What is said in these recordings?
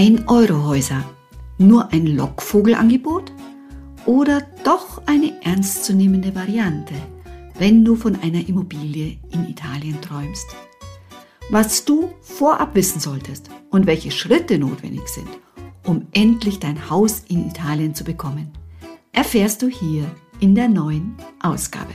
Ein-Euro-Häuser. Nur ein Lockvogelangebot? Oder doch eine ernstzunehmende Variante, wenn du von einer Immobilie in Italien träumst? Was du vorab wissen solltest und welche Schritte notwendig sind, um endlich dein Haus in Italien zu bekommen, erfährst du hier in der neuen Ausgabe.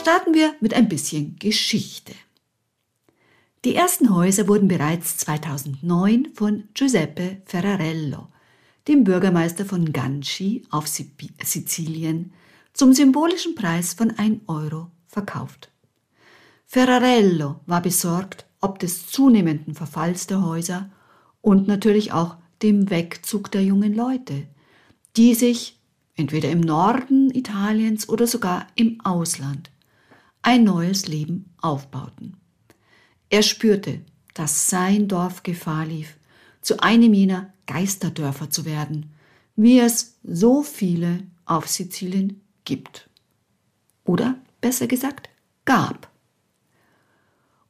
Starten wir mit ein bisschen Geschichte. Die ersten Häuser wurden bereits 2009 von Giuseppe Ferrarello, dem Bürgermeister von Ganci auf Sizilien, zum symbolischen Preis von 1 Euro verkauft. Ferrarello war besorgt ob des zunehmenden Verfalls der Häuser und natürlich auch dem Wegzug der jungen Leute, die sich entweder im Norden Italiens oder sogar im Ausland ein neues Leben aufbauten. Er spürte, dass sein Dorf Gefahr lief, zu einem jener Geisterdörfer zu werden, wie es so viele auf Sizilien gibt. Oder besser gesagt, gab.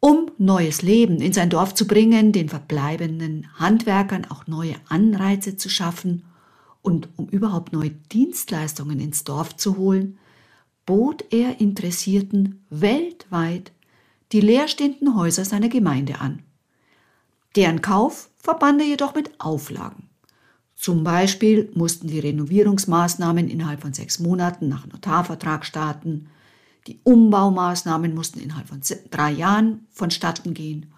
Um neues Leben in sein Dorf zu bringen, den verbleibenden Handwerkern auch neue Anreize zu schaffen und um überhaupt neue Dienstleistungen ins Dorf zu holen, bot er Interessierten weltweit die leerstehenden Häuser seiner Gemeinde an. Deren Kauf verband er jedoch mit Auflagen. Zum Beispiel mussten die Renovierungsmaßnahmen innerhalb von sechs Monaten nach Notarvertrag starten, die Umbaumaßnahmen mussten innerhalb von drei Jahren vonstatten gehen,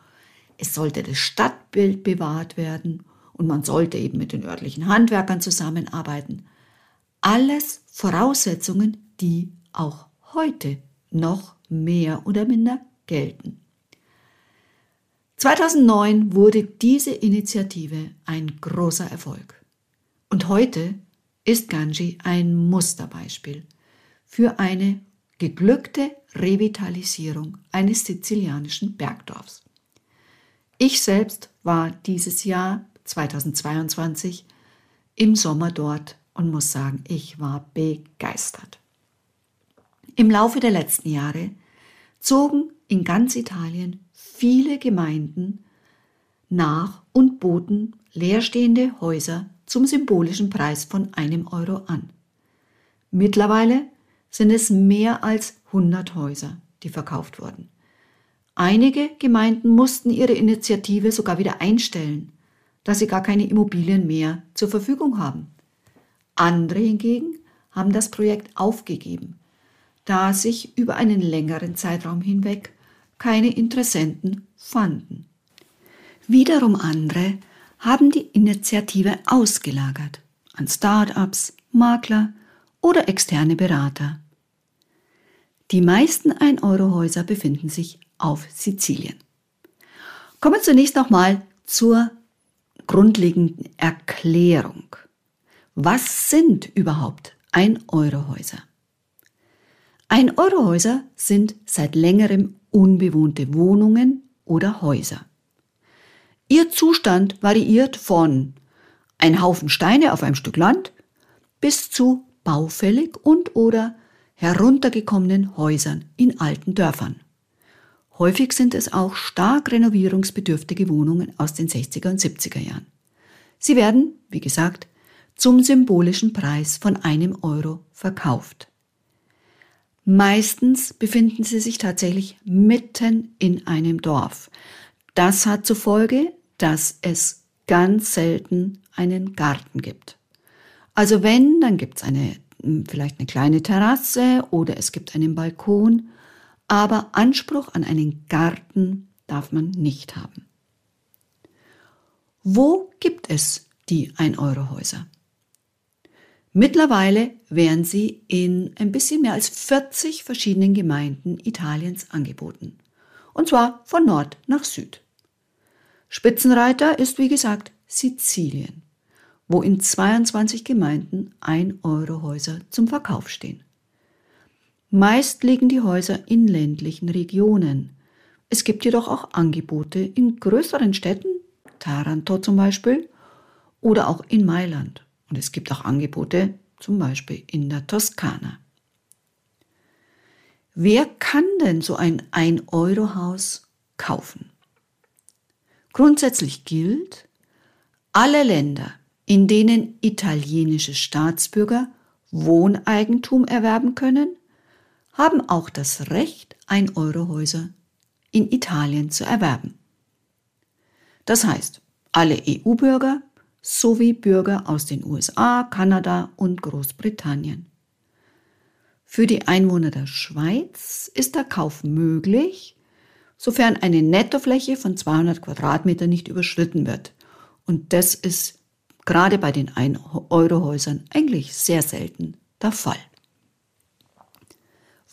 es sollte das Stadtbild bewahrt werden und man sollte eben mit den örtlichen Handwerkern zusammenarbeiten. Alles Voraussetzungen, die auch heute noch mehr oder minder gelten. 2009 wurde diese Initiative ein großer Erfolg. Und heute ist Ganji ein Musterbeispiel für eine geglückte Revitalisierung eines sizilianischen Bergdorfs. Ich selbst war dieses Jahr 2022 im Sommer dort und muss sagen, ich war begeistert. Im Laufe der letzten Jahre zogen in ganz Italien viele Gemeinden nach und boten leerstehende Häuser zum symbolischen Preis von einem Euro an. Mittlerweile sind es mehr als 100 Häuser, die verkauft wurden. Einige Gemeinden mussten ihre Initiative sogar wieder einstellen, da sie gar keine Immobilien mehr zur Verfügung haben. Andere hingegen haben das Projekt aufgegeben, da sich über einen längeren Zeitraum hinweg keine Interessenten fanden. Wiederum andere haben die Initiative ausgelagert an Start-ups, Makler oder externe Berater. Die meisten 1-Euro-Häuser befinden sich auf Sizilien. Kommen wir zunächst nochmal zur grundlegenden Erklärung. Was sind überhaupt 1-Euro-Häuser? Ein-Euro-Häuser sind seit längerem unbewohnte Wohnungen oder Häuser. Ihr Zustand variiert von ein Haufen Steine auf einem Stück Land bis zu baufällig und oder heruntergekommenen Häusern in alten Dörfern. Häufig sind es auch stark renovierungsbedürftige Wohnungen aus den 60er und 70er Jahren. Sie werden, wie gesagt, zum symbolischen Preis von einem Euro verkauft. Meistens befinden sie sich tatsächlich mitten in einem Dorf. Das hat zur Folge, dass es ganz selten einen Garten gibt. Also wenn, dann gibt es eine, hm, vielleicht eine kleine Terrasse oder es gibt einen Balkon, aber Anspruch an einen Garten darf man nicht haben. Wo gibt es die 1-Euro-Häuser? Mittlerweile werden sie in ein bisschen mehr als 40 verschiedenen Gemeinden Italiens angeboten. und zwar von Nord nach Süd. Spitzenreiter ist wie gesagt Sizilien, wo in 22 Gemeinden 1-Euro-Häuser zum Verkauf stehen. Meist liegen die Häuser in ländlichen Regionen. Es gibt jedoch auch Angebote in größeren Städten, Taranto zum Beispiel, oder auch in Mailand. Und es gibt auch Angebote zum Beispiel in der Toskana. Wer kann denn so ein 1-Euro-Haus kaufen? Grundsätzlich gilt, alle Länder, in denen italienische Staatsbürger Wohneigentum erwerben können, haben auch das Recht, 1-Euro-Häuser in Italien zu erwerben. Das heißt, alle EU-Bürger sowie Bürger aus den USA, Kanada und Großbritannien. Für die Einwohner der Schweiz ist der Kauf möglich, sofern eine Nettofläche von 200 Quadratmeter nicht überschritten wird. Und das ist gerade bei den 1-Euro-Häusern eigentlich sehr selten der Fall.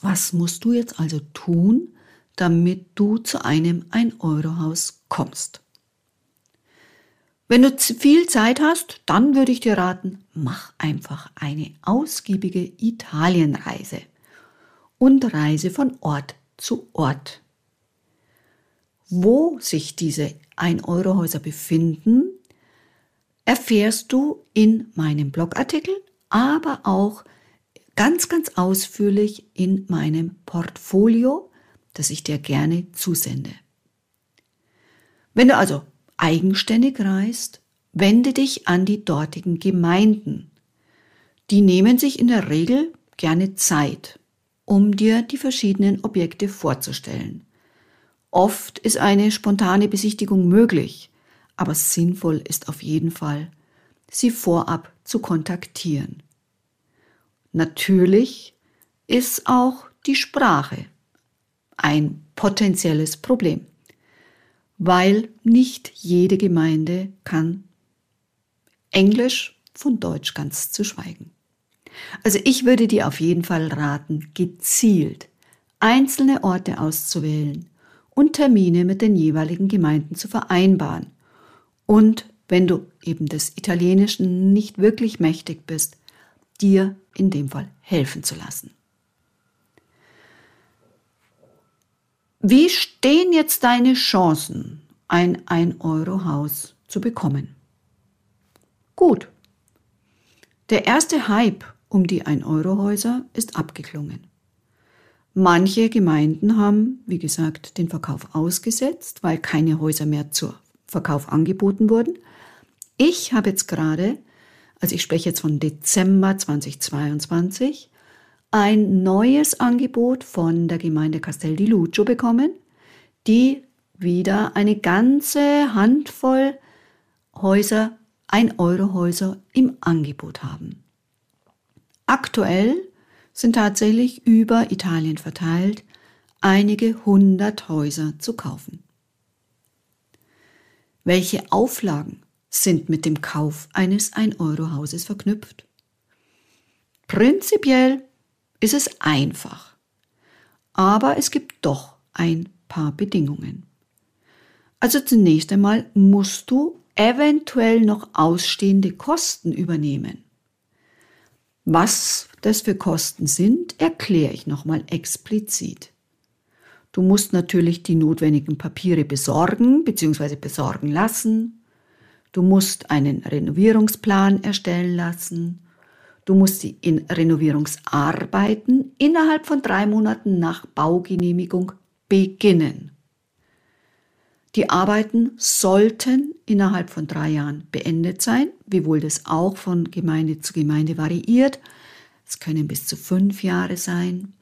Was musst du jetzt also tun, damit du zu einem 1-Euro-Haus kommst? Wenn du viel Zeit hast, dann würde ich dir raten, mach einfach eine ausgiebige Italienreise und reise von Ort zu Ort. Wo sich diese 1-Euro-Häuser befinden, erfährst du in meinem Blogartikel, aber auch ganz, ganz ausführlich in meinem Portfolio, das ich dir gerne zusende. Wenn du also eigenständig reist, wende dich an die dortigen Gemeinden. Die nehmen sich in der Regel gerne Zeit, um dir die verschiedenen Objekte vorzustellen. Oft ist eine spontane Besichtigung möglich, aber sinnvoll ist auf jeden Fall, sie vorab zu kontaktieren. Natürlich ist auch die Sprache ein potenzielles Problem weil nicht jede Gemeinde kann Englisch von Deutsch ganz zu schweigen. Also ich würde dir auf jeden Fall raten, gezielt einzelne Orte auszuwählen und Termine mit den jeweiligen Gemeinden zu vereinbaren. Und wenn du eben des Italienischen nicht wirklich mächtig bist, dir in dem Fall helfen zu lassen. Wie stehen jetzt deine Chancen, ein 1-Euro-Haus zu bekommen? Gut. Der erste Hype um die 1-Euro-Häuser ist abgeklungen. Manche Gemeinden haben, wie gesagt, den Verkauf ausgesetzt, weil keine Häuser mehr zur Verkauf angeboten wurden. Ich habe jetzt gerade, also ich spreche jetzt von Dezember 2022, ein neues Angebot von der Gemeinde Castel di Lucio bekommen, die wieder eine ganze Handvoll Häuser, ein Euro Häuser im Angebot haben. Aktuell sind tatsächlich über Italien verteilt einige hundert Häuser zu kaufen. Welche Auflagen sind mit dem Kauf eines 1-Euro-Hauses verknüpft? Prinzipiell ist es einfach. Aber es gibt doch ein paar Bedingungen. Also zunächst einmal musst du eventuell noch ausstehende Kosten übernehmen. Was das für Kosten sind, erkläre ich nochmal explizit. Du musst natürlich die notwendigen Papiere besorgen bzw. besorgen lassen. Du musst einen Renovierungsplan erstellen lassen. Du musst die in Renovierungsarbeiten innerhalb von drei Monaten nach Baugenehmigung beginnen. Die Arbeiten sollten innerhalb von drei Jahren beendet sein, wiewohl das auch von Gemeinde zu Gemeinde variiert. Es können bis zu fünf Jahre sein.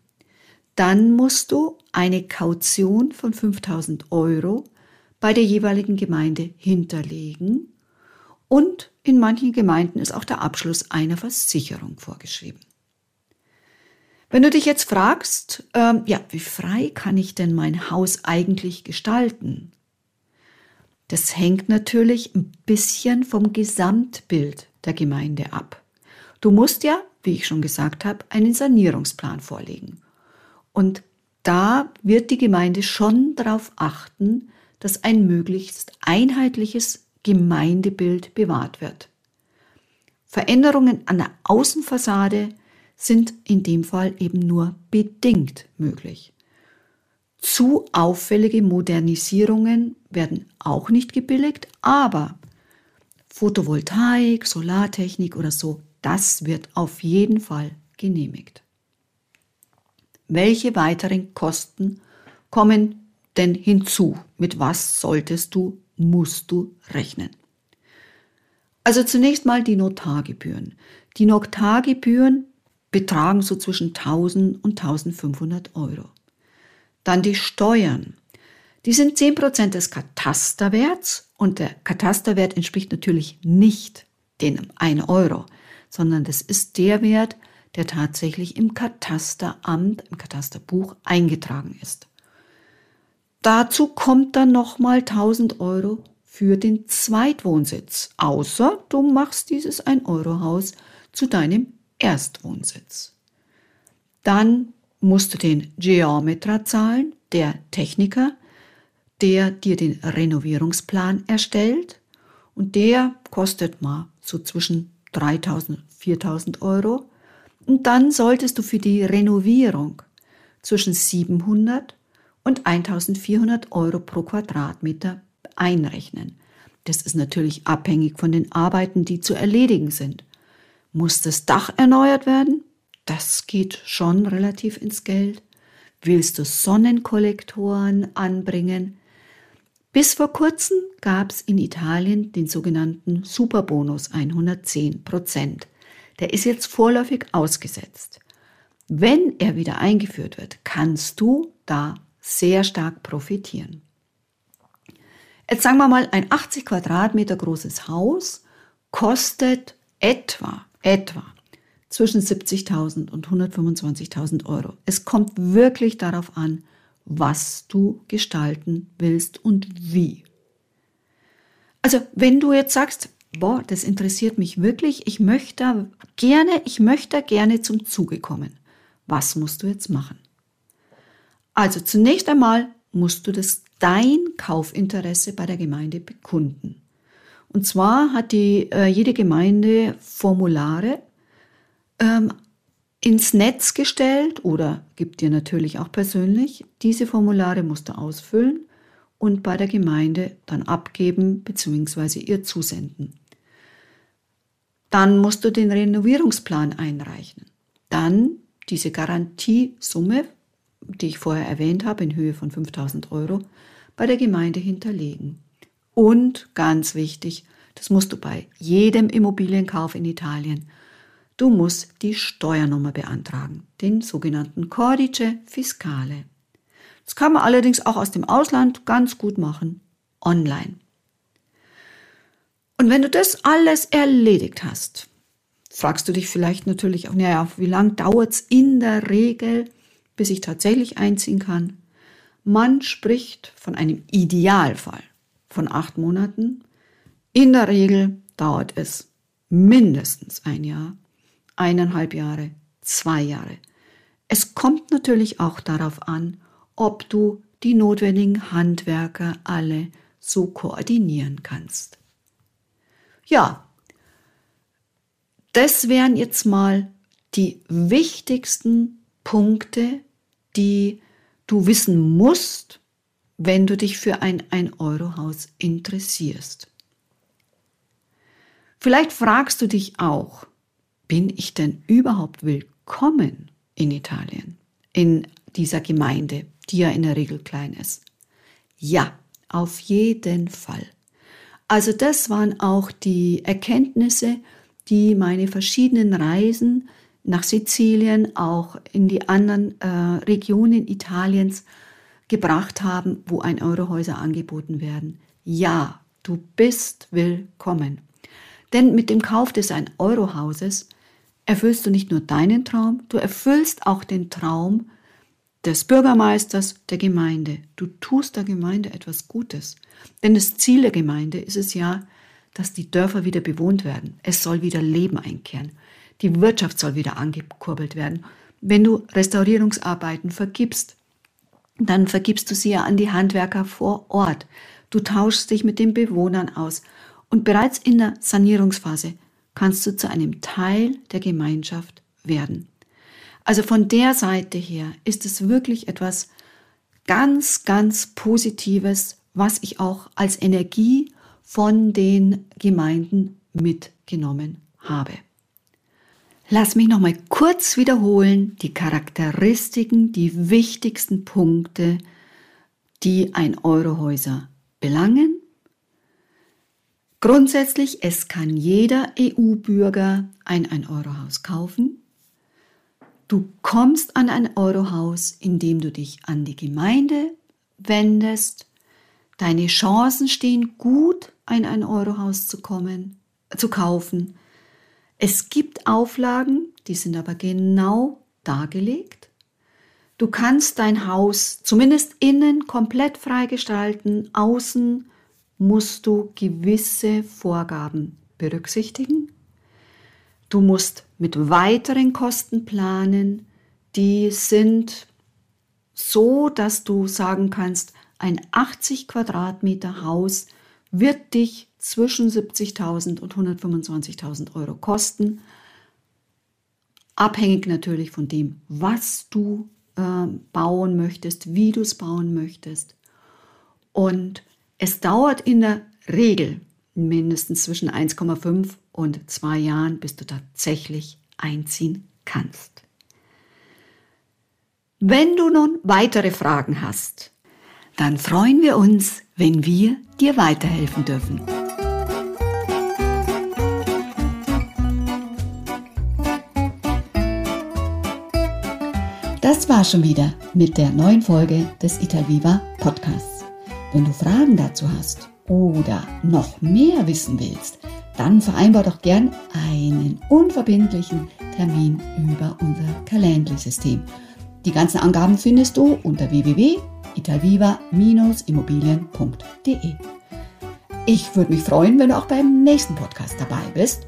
Dann musst du eine Kaution von 5000 Euro bei der jeweiligen Gemeinde hinterlegen und in manchen Gemeinden ist auch der Abschluss einer Versicherung vorgeschrieben. Wenn du dich jetzt fragst, ähm, ja, wie frei kann ich denn mein Haus eigentlich gestalten? Das hängt natürlich ein bisschen vom Gesamtbild der Gemeinde ab. Du musst ja, wie ich schon gesagt habe, einen Sanierungsplan vorlegen. Und da wird die Gemeinde schon darauf achten, dass ein möglichst einheitliches Gemeindebild bewahrt wird. Veränderungen an der Außenfassade sind in dem Fall eben nur bedingt möglich. Zu auffällige Modernisierungen werden auch nicht gebilligt, aber Photovoltaik, Solartechnik oder so, das wird auf jeden Fall genehmigt. Welche weiteren Kosten kommen denn hinzu? Mit was solltest du, musst du rechnen? Also zunächst mal die Notargebühren. Die Notargebühren betragen so zwischen 1000 und 1500 Euro. Dann die Steuern. Die sind 10% des Katasterwerts und der Katasterwert entspricht natürlich nicht dem 1 Euro, sondern das ist der Wert, der tatsächlich im Katasteramt, im Katasterbuch eingetragen ist. Dazu kommt dann nochmal 1000 Euro für den Zweitwohnsitz, außer du machst dieses 1-Euro-Haus zu deinem Erstwohnsitz. Dann musst du den Geometra zahlen, der Techniker, der dir den Renovierungsplan erstellt und der kostet mal so zwischen 3000 und 4000 Euro. Und dann solltest du für die Renovierung zwischen 700 und 1400 Euro pro Quadratmeter einrechnen. Das ist natürlich abhängig von den Arbeiten, die zu erledigen sind. Muss das Dach erneuert werden? Das geht schon relativ ins Geld. Willst du Sonnenkollektoren anbringen? Bis vor kurzem gab es in Italien den sogenannten Superbonus 110 Prozent. Der ist jetzt vorläufig ausgesetzt. Wenn er wieder eingeführt wird, kannst du da sehr stark profitieren. Jetzt sagen wir mal, ein 80 Quadratmeter großes Haus kostet etwa, etwa zwischen 70.000 und 125.000 Euro. Es kommt wirklich darauf an, was du gestalten willst und wie. Also, wenn du jetzt sagst, boah, das interessiert mich wirklich, ich möchte gerne, ich möchte gerne zum Zuge kommen. Was musst du jetzt machen? Also zunächst einmal musst du das dein Kaufinteresse bei der Gemeinde bekunden. Und zwar hat die, äh, jede Gemeinde Formulare ähm, ins Netz gestellt oder gibt dir natürlich auch persönlich. Diese Formulare musst du ausfüllen und bei der Gemeinde dann abgeben bzw. ihr zusenden. Dann musst du den Renovierungsplan einreichen. Dann diese Garantiesumme die ich vorher erwähnt habe, in Höhe von 5000 Euro, bei der Gemeinde hinterlegen. Und ganz wichtig, das musst du bei jedem Immobilienkauf in Italien, du musst die Steuernummer beantragen, den sogenannten Codice Fiscale. Das kann man allerdings auch aus dem Ausland ganz gut machen, online. Und wenn du das alles erledigt hast, fragst du dich vielleicht natürlich auch, naja, wie lange dauert es in der Regel, bis ich tatsächlich einziehen kann. Man spricht von einem Idealfall von acht Monaten. In der Regel dauert es mindestens ein Jahr, eineinhalb Jahre, zwei Jahre. Es kommt natürlich auch darauf an, ob du die notwendigen Handwerker alle so koordinieren kannst. Ja, das wären jetzt mal die wichtigsten Punkte, die du wissen musst, wenn du dich für ein 1-Euro-Haus interessierst. Vielleicht fragst du dich auch, bin ich denn überhaupt willkommen in Italien, in dieser Gemeinde, die ja in der Regel klein ist? Ja, auf jeden Fall. Also das waren auch die Erkenntnisse, die meine verschiedenen Reisen nach Sizilien, auch in die anderen äh, Regionen Italiens gebracht haben, wo ein Eurohäuser angeboten werden. Ja, du bist willkommen. Denn mit dem Kauf des ein Eurohauses erfüllst du nicht nur deinen Traum, du erfüllst auch den Traum des Bürgermeisters der Gemeinde. Du tust der Gemeinde etwas Gutes. Denn das Ziel der Gemeinde ist es ja, dass die Dörfer wieder bewohnt werden. Es soll wieder Leben einkehren. Die Wirtschaft soll wieder angekurbelt werden. Wenn du Restaurierungsarbeiten vergibst, dann vergibst du sie ja an die Handwerker vor Ort. Du tauschst dich mit den Bewohnern aus. Und bereits in der Sanierungsphase kannst du zu einem Teil der Gemeinschaft werden. Also von der Seite her ist es wirklich etwas ganz, ganz Positives, was ich auch als Energie von den Gemeinden mitgenommen habe. Lass mich noch mal kurz wiederholen die Charakteristiken, die wichtigsten Punkte, die ein Eurohäuser belangen. Grundsätzlich, es kann jeder EU-Bürger ein 1-Euro-Haus kaufen. Du kommst an ein Eurohaus, indem du dich an die Gemeinde wendest. Deine Chancen stehen gut, ein 1-Euro-Haus zu kommen, zu kaufen. Es gibt Auflagen, die sind aber genau dargelegt. Du kannst dein Haus zumindest innen komplett freigestalten, außen musst du gewisse Vorgaben berücksichtigen. Du musst mit weiteren Kosten planen, die sind so, dass du sagen kannst, ein 80 Quadratmeter Haus wird dich zwischen 70.000 und 125.000 Euro kosten. Abhängig natürlich von dem, was du äh, bauen möchtest, wie du es bauen möchtest. Und es dauert in der Regel mindestens zwischen 1,5 und 2 Jahren, bis du tatsächlich einziehen kannst. Wenn du nun weitere Fragen hast, dann freuen wir uns, wenn wir dir weiterhelfen dürfen. Das war schon wieder mit der neuen Folge des Italviva Podcasts. Wenn du Fragen dazu hast oder noch mehr wissen willst, dann vereinbar doch gern einen unverbindlichen Termin über unser Calendly-System. Die ganzen Angaben findest du unter www.italviva-immobilien.de. Ich würde mich freuen, wenn du auch beim nächsten Podcast dabei bist.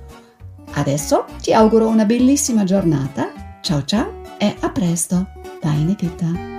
Adesso ti auguro una bellissima giornata. Ciao ciao e a presto, deine Gitta.